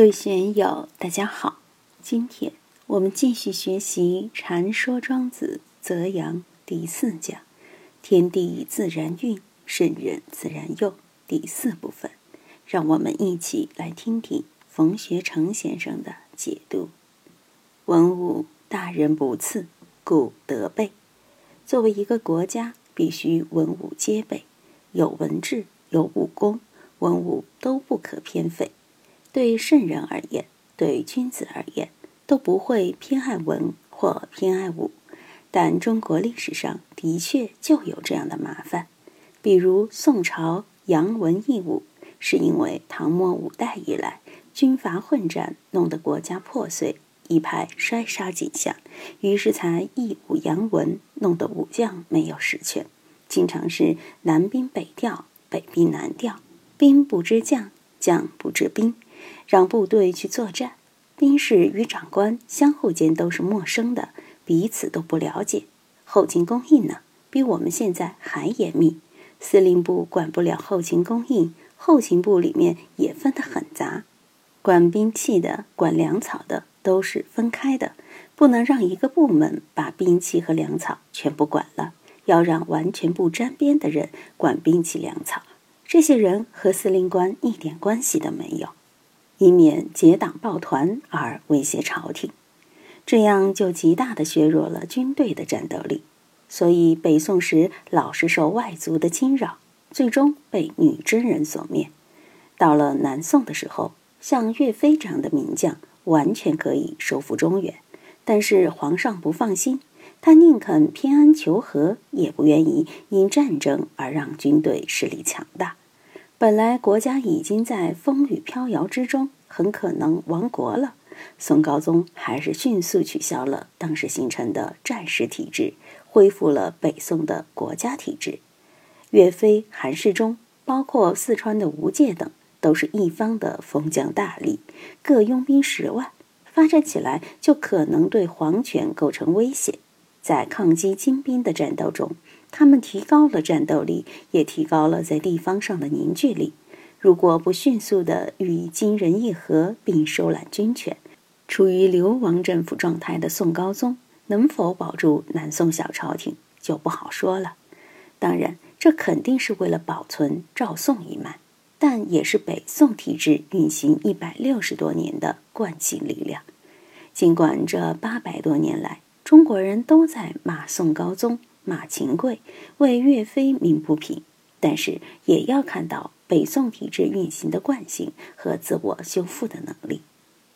各位学友，大家好！今天我们继续学习《禅说庄子·泽阳》第四讲“天地自然运，圣人自然用”第四部分。让我们一起来听听冯学成先生的解读。文武大人不次，故德备。作为一个国家，必须文武皆备，有文治，有武功，文武都不可偏废。对圣人而言，对君子而言，都不会偏爱文或偏爱武。但中国历史上的确就有这样的麻烦，比如宋朝扬文抑武，是因为唐末五代以来军阀混战，弄得国家破碎，一派衰杀景象，于是才抑武扬文，弄得武将没有实权，经常是南兵北调，北兵南调，兵不知将，将不知兵。让部队去作战，兵士与长官相互间都是陌生的，彼此都不了解。后勤供应呢，比我们现在还严密。司令部管不了后勤供应，后勤部里面也分得很杂。管兵器的、管粮草的都是分开的，不能让一个部门把兵器和粮草全部管了，要让完全不沾边的人管兵器粮草。这些人和司令官一点关系都没有。以免结党抱团而威胁朝廷，这样就极大的削弱了军队的战斗力。所以北宋时老是受外族的侵扰，最终被女真人所灭。到了南宋的时候，像岳飞这样的名将完全可以收复中原，但是皇上不放心，他宁肯偏安求和，也不愿意因战争而让军队势力强大。本来国家已经在风雨飘摇之中，很可能亡国了。宋高宗还是迅速取消了当时形成的战时体制，恢复了北宋的国家体制。岳飞、韩世忠，包括四川的吴玠等，都是一方的封疆大吏，各拥兵十万，发展起来就可能对皇权构成威胁。在抗击金兵的战斗中。他们提高了战斗力，也提高了在地方上的凝聚力。如果不迅速地与金人议和，并收揽军权，处于流亡政府状态的宋高宗能否保住南宋小朝廷，就不好说了。当然，这肯定是为了保存赵宋一脉，但也是北宋体制运行一百六十多年的惯性力量。尽管这八百多年来，中国人都在骂宋高宗。马秦贵为岳飞鸣不平，但是也要看到北宋体制运行的惯性和自我修复的能力。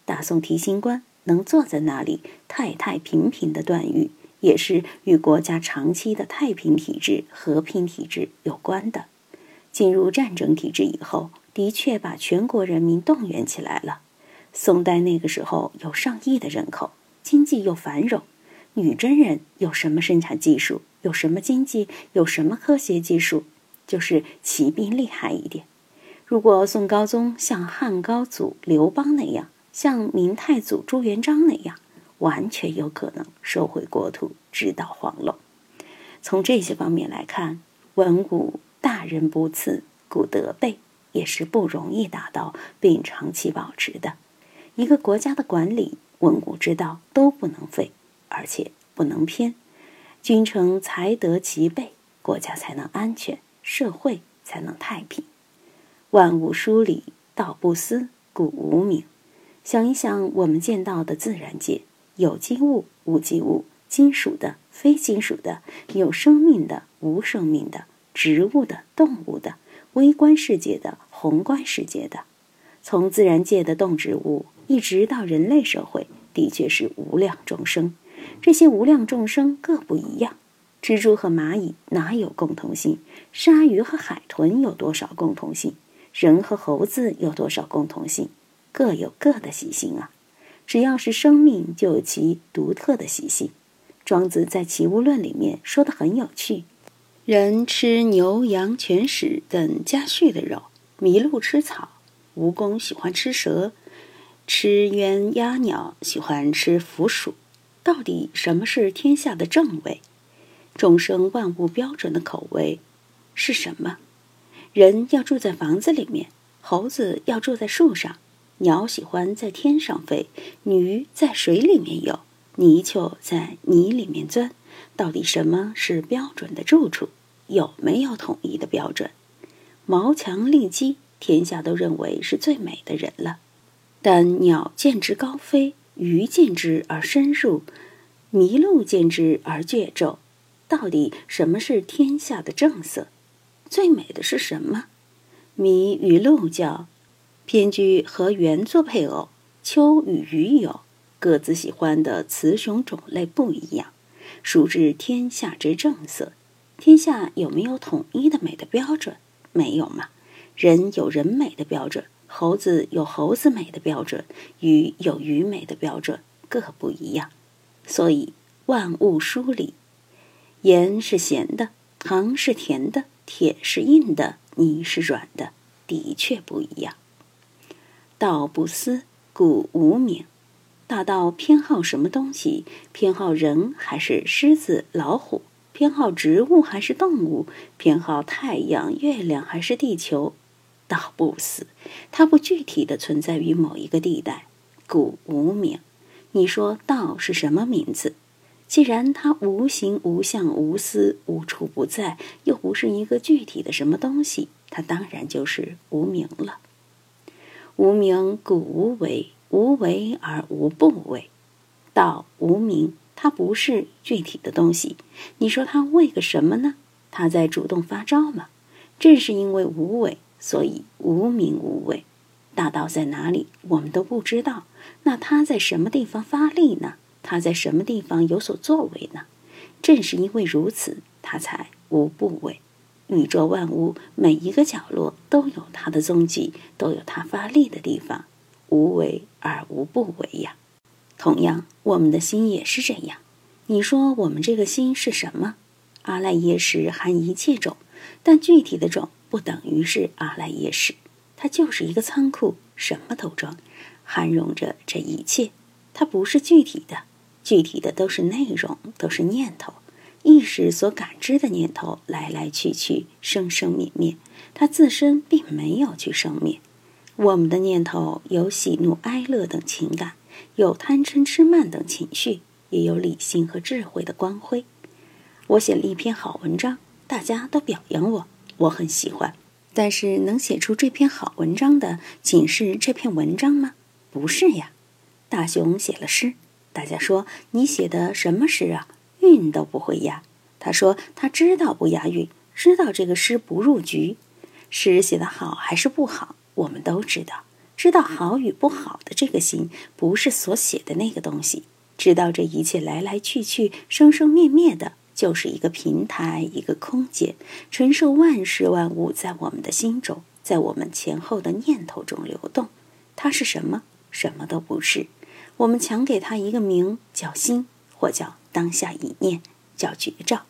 大宋提刑官能坐在那里太太平平的断狱，也是与国家长期的太平体制、和平体制有关的。进入战争体制以后，的确把全国人民动员起来了。宋代那个时候有上亿的人口，经济又繁荣。女真人有什么生产技术？有什么经济？有什么科学技术？就是骑兵厉害一点。如果宋高宗像汉高祖刘邦那样，像明太祖朱元璋那样，完全有可能收回国土，直捣黄龙。从这些方面来看，文武大人不次，古德备也是不容易达到并长期保持的。一个国家的管理，文武之道都不能废。而且不能偏，君臣才得其备，国家才能安全，社会才能太平。万物疏理，道不思，故无名。想一想，我们见到的自然界，有机物、无机物，金属的、非金属的，有生命的、无生命的，植物的、动物的，微观世界的、宏观世界的，从自然界的动植物，一直到人类社会，的确是无量众生。这些无量众生各不一样，蜘蛛和蚂蚁哪有共同性？鲨鱼和海豚有多少共同性？人和猴子有多少共同性？各有各的习性啊！只要是生命，就有其独特的习性。庄子在《齐物论》里面说的很有趣：人吃牛羊犬豕等家畜的肉，麋鹿吃草，蜈蚣喜欢吃蛇，吃鸳鸯鸟喜欢吃腐鼠。到底什么是天下的正味？众生万物标准的口味是什么？人要住在房子里面，猴子要住在树上，鸟喜欢在天上飞，鱼在水里面游，泥鳅在泥里面钻。到底什么是标准的住处？有没有统一的标准？毛强利基，天下都认为是最美的人了。但鸟见之高飞，鱼见之而深入，麋鹿见之而倔骤。到底什么是天下的正色？最美的是什么？麋与鹿交，偏居和猿做配偶；丘与鱼友，各自喜欢的雌雄种类不一样。孰知天下之正色？天下有没有统一的美的标准？没有嘛。人有人美的标准，猴子有猴子美的标准，鱼有鱼美的标准，各不一样。所以万物疏离，盐是咸的，糖是甜的，铁是硬的。泥是软的，的确不一样。道不思，故无名。大道偏好什么东西？偏好人还是狮子、老虎？偏好植物还是动物？偏好太阳、月亮还是地球？道不死，它不具体的存在于某一个地带，故无名。你说道是什么名字？既然它无形无相无思无处不在，又不是一个具体的什么东西，它当然就是无名了。无名故无为，无为而无不为。道无名，它不是具体的东西。你说它为个什么呢？它在主动发招吗？正是因为无为，所以无名无畏。大道在哪里，我们都不知道。那它在什么地方发力呢？他在什么地方有所作为呢？正是因为如此，他才无不为。宇宙万物每一个角落都有它的踪迹，都有它发力的地方，无为而无不为呀。同样，我们的心也是这样。你说我们这个心是什么？阿赖耶识含一切种，但具体的种不等于是阿赖耶识，它就是一个仓库，什么都装，含容着这一切，它不是具体的。具体的都是内容，都是念头，意识所感知的念头来来去去，生生灭灭，它自身并没有去生灭。我们的念头有喜怒哀乐等情感，有贪嗔痴慢等情绪，也有理性和智慧的光辉。我写了一篇好文章，大家都表扬我，我很喜欢。但是能写出这篇好文章的，仅是这篇文章吗？不是呀。大雄写了诗。大家说你写的什么诗啊？韵都不会押。他说他知道不押韵，知道这个诗不入局。诗写得好还是不好，我们都知道。知道好与不好的这个心，不是所写的那个东西。知道这一切来来去去、生生灭灭的，就是一个平台，一个空间，承受万事万物在我们的心中，在我们前后的念头中流动。它是什么？什么都不是。我们强给它一个名叫心，或叫当下一念，叫觉照。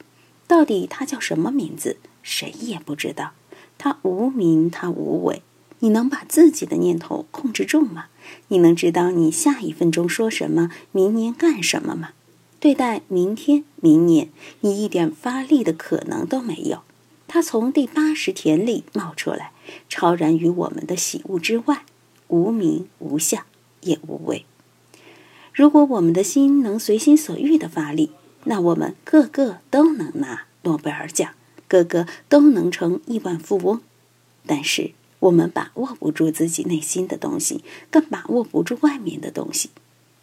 到底它叫什么名字，谁也不知道。它无名，它无为。你能把自己的念头控制住吗？你能知道你下一分钟说什么，明年干什么吗？对待明天、明年，你一点发力的可能都没有。他从第八十田里冒出来，超然于我们的喜恶之外，无名无相，也无为。如果我们的心能随心所欲的发力，那我们个个都能拿诺贝尔奖，个个都能成亿万富翁。但是我们把握不住自己内心的东西，更把握不住外面的东西。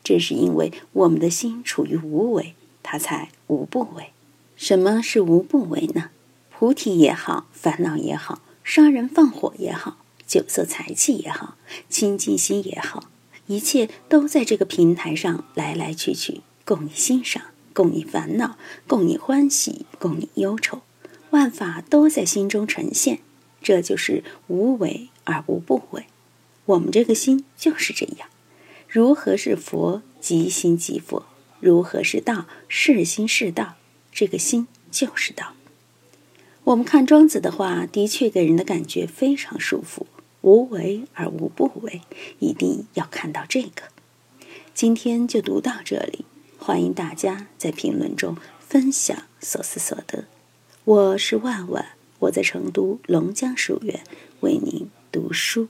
正是因为我们的心处于无为，它才无不为。什么是无不为呢？菩提也好，烦恼也好，杀人放火也好，酒色财气也好，清净心也好。一切都在这个平台上来来去去，供你欣赏，供你烦恼，供你欢喜，供你忧愁，万法都在心中呈现，这就是无为而无不为。我们这个心就是这样。如何是佛？即心即佛。如何是道？是心是道。这个心就是道。我们看庄子的话，的确给人的感觉非常舒服。无为而无不为，一定要看到这个。今天就读到这里，欢迎大家在评论中分享所思所得。我是万万，我在成都龙江书院为您读书。